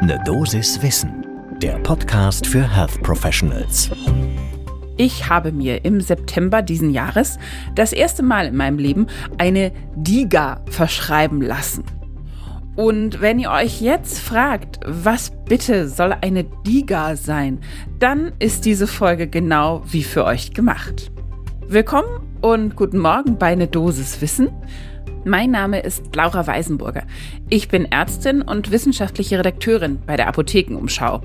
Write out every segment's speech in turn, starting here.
Ne Dosis Wissen, der Podcast für Health Professionals. Ich habe mir im September diesen Jahres das erste Mal in meinem Leben eine DIGA verschreiben lassen. Und wenn ihr euch jetzt fragt, was bitte soll eine DIGA sein, dann ist diese Folge genau wie für euch gemacht. Willkommen und guten Morgen bei Ne Dosis Wissen. Mein Name ist Laura Weisenburger. Ich bin Ärztin und wissenschaftliche Redakteurin bei der Apothekenumschau.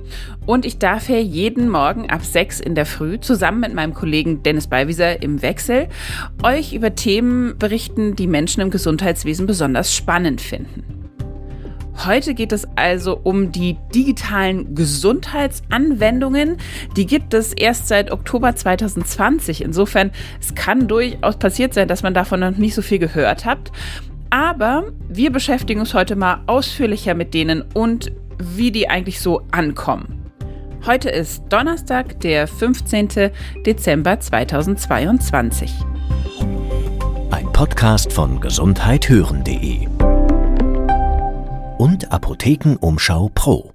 Und ich darf hier jeden Morgen ab 6 in der Früh zusammen mit meinem Kollegen Dennis Beiwieser im Wechsel euch über Themen berichten, die Menschen im Gesundheitswesen besonders spannend finden. Heute geht es also um die digitalen Gesundheitsanwendungen. Die gibt es erst seit Oktober 2020. Insofern, es kann durchaus passiert sein, dass man davon noch nicht so viel gehört hat. Aber wir beschäftigen uns heute mal ausführlicher mit denen und wie die eigentlich so ankommen. Heute ist Donnerstag, der 15. Dezember 2022. Ein Podcast von gesundheithören.de und Apothekenumschau Pro.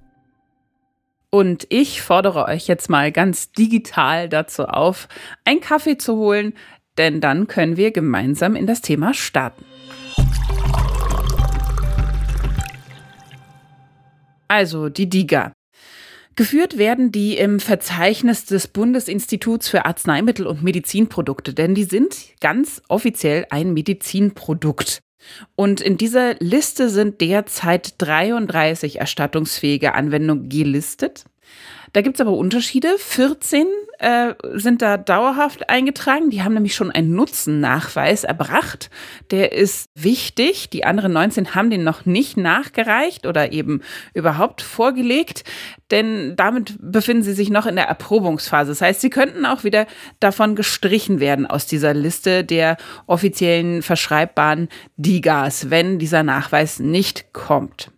Und ich fordere euch jetzt mal ganz digital dazu auf, einen Kaffee zu holen, denn dann können wir gemeinsam in das Thema starten. Also die DIGA. Geführt werden die im Verzeichnis des Bundesinstituts für Arzneimittel und Medizinprodukte, denn die sind ganz offiziell ein Medizinprodukt. Und in dieser Liste sind derzeit 33 erstattungsfähige Anwendungen gelistet. Da gibt es aber Unterschiede. 14 äh, sind da dauerhaft eingetragen. Die haben nämlich schon einen Nutzennachweis erbracht. Der ist wichtig. Die anderen 19 haben den noch nicht nachgereicht oder eben überhaupt vorgelegt, denn damit befinden sie sich noch in der Erprobungsphase. Das heißt, sie könnten auch wieder davon gestrichen werden aus dieser Liste der offiziellen verschreibbaren DIGAs, wenn dieser Nachweis nicht kommt.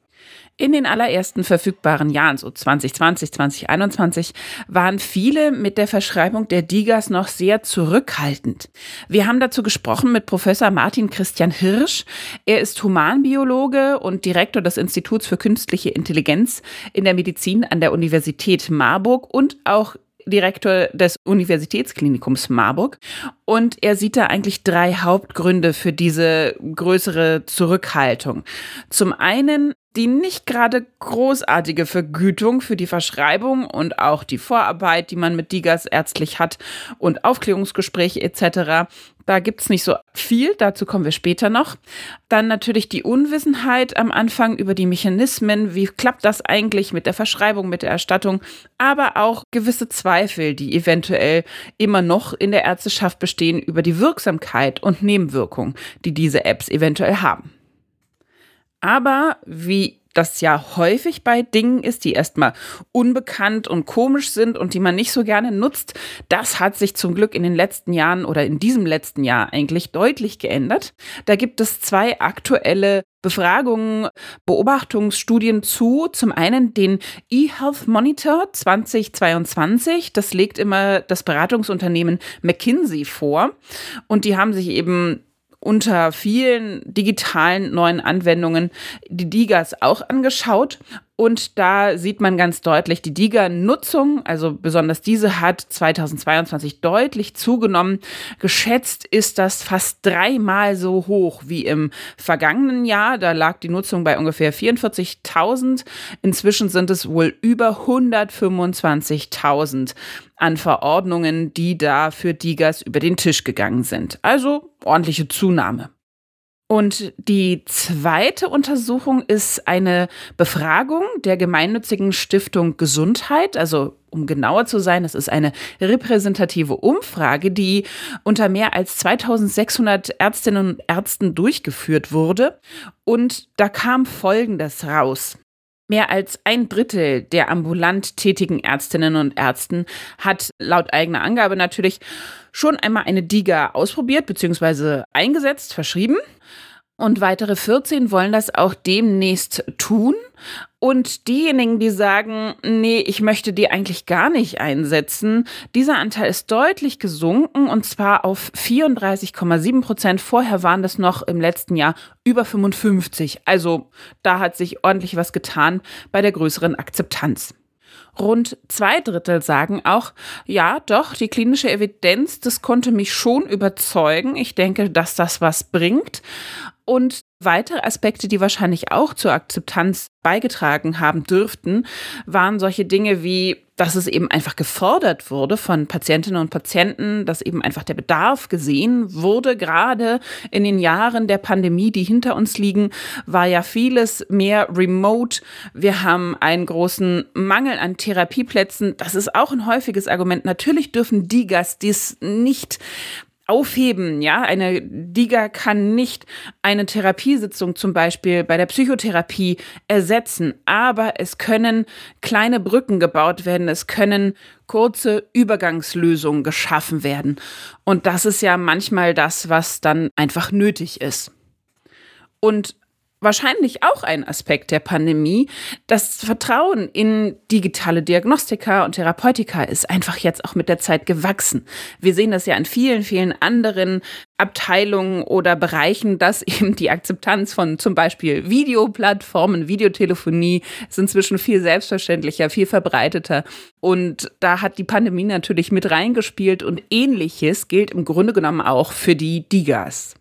In den allerersten verfügbaren Jahren, so 2020, 2021, waren viele mit der Verschreibung der Digas noch sehr zurückhaltend. Wir haben dazu gesprochen mit Professor Martin Christian Hirsch. Er ist Humanbiologe und Direktor des Instituts für künstliche Intelligenz in der Medizin an der Universität Marburg und auch Direktor des Universitätsklinikums Marburg. Und er sieht da eigentlich drei Hauptgründe für diese größere Zurückhaltung. Zum einen die nicht gerade großartige Vergütung für die Verschreibung und auch die Vorarbeit, die man mit Digas ärztlich hat und Aufklärungsgespräche etc. Da gibt es nicht so viel, dazu kommen wir später noch. Dann natürlich die Unwissenheit am Anfang über die Mechanismen, wie klappt das eigentlich mit der Verschreibung, mit der Erstattung, aber auch gewisse Zweifel, die eventuell immer noch in der Ärzteschaft bestehen über die Wirksamkeit und Nebenwirkungen, die diese Apps eventuell haben. Aber wie das ja häufig bei Dingen ist, die erstmal unbekannt und komisch sind und die man nicht so gerne nutzt, das hat sich zum Glück in den letzten Jahren oder in diesem letzten Jahr eigentlich deutlich geändert. Da gibt es zwei aktuelle Befragungen, Beobachtungsstudien zu. Zum einen den eHealth Monitor 2022. Das legt immer das Beratungsunternehmen McKinsey vor. Und die haben sich eben unter vielen digitalen neuen Anwendungen die Digas auch angeschaut. Und da sieht man ganz deutlich, die Diga-Nutzung, also besonders diese, hat 2022 deutlich zugenommen. Geschätzt ist das fast dreimal so hoch wie im vergangenen Jahr. Da lag die Nutzung bei ungefähr 44.000. Inzwischen sind es wohl über 125.000 an Verordnungen, die da für Digas über den Tisch gegangen sind. Also ordentliche Zunahme. Und die zweite Untersuchung ist eine Befragung der gemeinnützigen Stiftung Gesundheit, also um genauer zu sein, es ist eine repräsentative Umfrage, die unter mehr als 2600 Ärztinnen und Ärzten durchgeführt wurde. Und da kam Folgendes raus. Mehr als ein Drittel der ambulant tätigen Ärztinnen und Ärzten hat laut eigener Angabe natürlich schon einmal eine DIGA ausprobiert bzw. eingesetzt, verschrieben. Und weitere 14 wollen das auch demnächst tun. Und diejenigen, die sagen, nee, ich möchte die eigentlich gar nicht einsetzen, dieser Anteil ist deutlich gesunken und zwar auf 34,7 Prozent. Vorher waren das noch im letzten Jahr über 55. Also da hat sich ordentlich was getan bei der größeren Akzeptanz. Rund zwei Drittel sagen auch, ja, doch, die klinische Evidenz, das konnte mich schon überzeugen. Ich denke, dass das was bringt. Und weitere Aspekte, die wahrscheinlich auch zur Akzeptanz beigetragen haben dürften, waren solche Dinge wie, dass es eben einfach gefordert wurde von Patientinnen und Patienten, dass eben einfach der Bedarf gesehen wurde. Gerade in den Jahren der Pandemie, die hinter uns liegen, war ja vieles mehr remote. Wir haben einen großen Mangel an Therapieplätzen. Das ist auch ein häufiges Argument. Natürlich dürfen die Gastis nicht aufheben. Ja, eine DIGA kann nicht eine Therapiesitzung zum Beispiel bei der Psychotherapie ersetzen, aber es können kleine Brücken gebaut werden, es können kurze Übergangslösungen geschaffen werden. Und das ist ja manchmal das, was dann einfach nötig ist. Und wahrscheinlich auch ein Aspekt der Pandemie. Das Vertrauen in digitale Diagnostika und Therapeutika ist einfach jetzt auch mit der Zeit gewachsen. Wir sehen das ja in vielen, vielen anderen Abteilungen oder Bereichen, dass eben die Akzeptanz von zum Beispiel Videoplattformen, Videotelefonie ist inzwischen viel selbstverständlicher, viel verbreiteter. Und da hat die Pandemie natürlich mit reingespielt und ähnliches gilt im Grunde genommen auch für die Digas.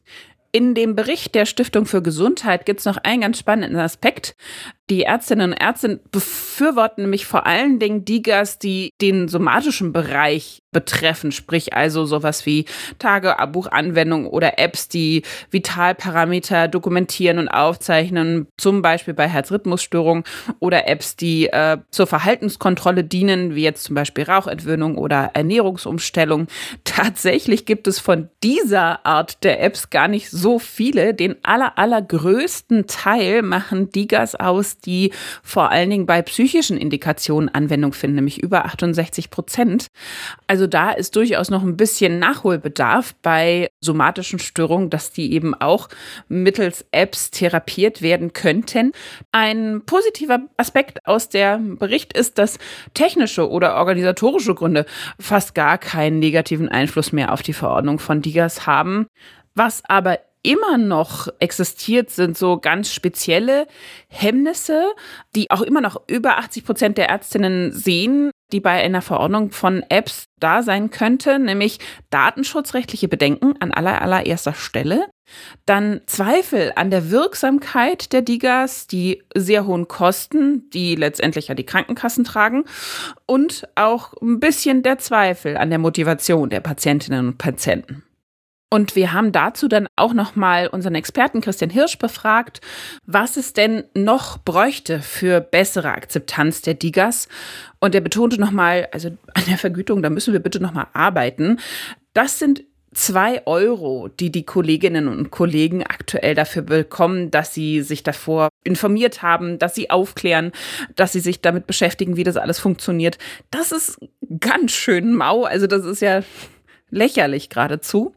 In dem Bericht der Stiftung für Gesundheit gibt es noch einen ganz spannenden Aspekt. Die Ärztinnen und Ärzte befürworten nämlich vor allen Dingen die Gas, die den somatischen Bereich betreffen, sprich also sowas wie Tagebuchanwendungen oder Apps, die Vitalparameter dokumentieren und aufzeichnen, zum Beispiel bei Herzrhythmusstörungen oder Apps, die äh, zur Verhaltenskontrolle dienen, wie jetzt zum Beispiel Rauchentwöhnung oder Ernährungsumstellung. Tatsächlich gibt es von dieser Art der Apps gar nicht so viele. Den aller, allergrößten Teil machen Digas aus, die vor allen Dingen bei psychischen Indikationen Anwendung finden, nämlich über 68 Prozent. Also da ist durchaus noch ein bisschen Nachholbedarf bei somatischen Störungen, dass die eben auch mittels Apps therapiert werden könnten. Ein positiver Aspekt aus der Bericht ist, dass technische oder organisatorische Gründe fast gar keinen negativen Einfluss mehr auf die Verordnung von DIGAS haben. Was aber immer noch existiert, sind so ganz spezielle Hemmnisse, die auch immer noch über 80 Prozent der Ärztinnen sehen, die bei einer Verordnung von Apps da sein könnte, nämlich datenschutzrechtliche Bedenken an aller, allererster Stelle. Dann Zweifel an der Wirksamkeit der Digas, die sehr hohen Kosten, die letztendlich ja die Krankenkassen tragen. Und auch ein bisschen der Zweifel an der Motivation der Patientinnen und Patienten. Und wir haben dazu dann auch nochmal unseren Experten Christian Hirsch befragt, was es denn noch bräuchte für bessere Akzeptanz der Digas. Und er betonte nochmal, also an der Vergütung, da müssen wir bitte nochmal arbeiten. Das sind zwei Euro, die die Kolleginnen und Kollegen aktuell dafür bekommen, dass sie sich davor informiert haben, dass sie aufklären, dass sie sich damit beschäftigen, wie das alles funktioniert. Das ist ganz schön mau. Also das ist ja lächerlich geradezu.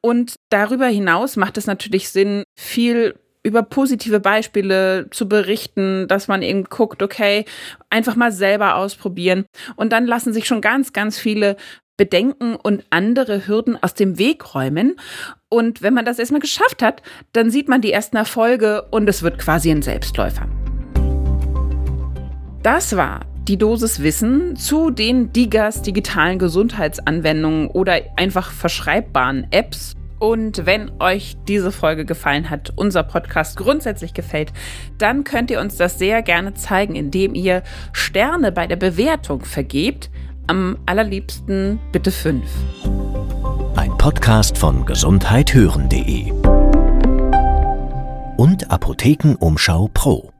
Und darüber hinaus macht es natürlich Sinn, viel über positive Beispiele zu berichten, dass man eben guckt, okay, einfach mal selber ausprobieren. Und dann lassen sich schon ganz, ganz viele Bedenken und andere Hürden aus dem Weg räumen. Und wenn man das erstmal geschafft hat, dann sieht man die ersten Erfolge und es wird quasi ein Selbstläufer. Das war die Dosis Wissen zu den Digas digitalen Gesundheitsanwendungen oder einfach verschreibbaren Apps. Und wenn euch diese Folge gefallen hat, unser Podcast grundsätzlich gefällt, dann könnt ihr uns das sehr gerne zeigen, indem ihr Sterne bei der Bewertung vergebt. Am allerliebsten bitte fünf. Ein Podcast von gesundheithören.de und Apothekenumschau Pro.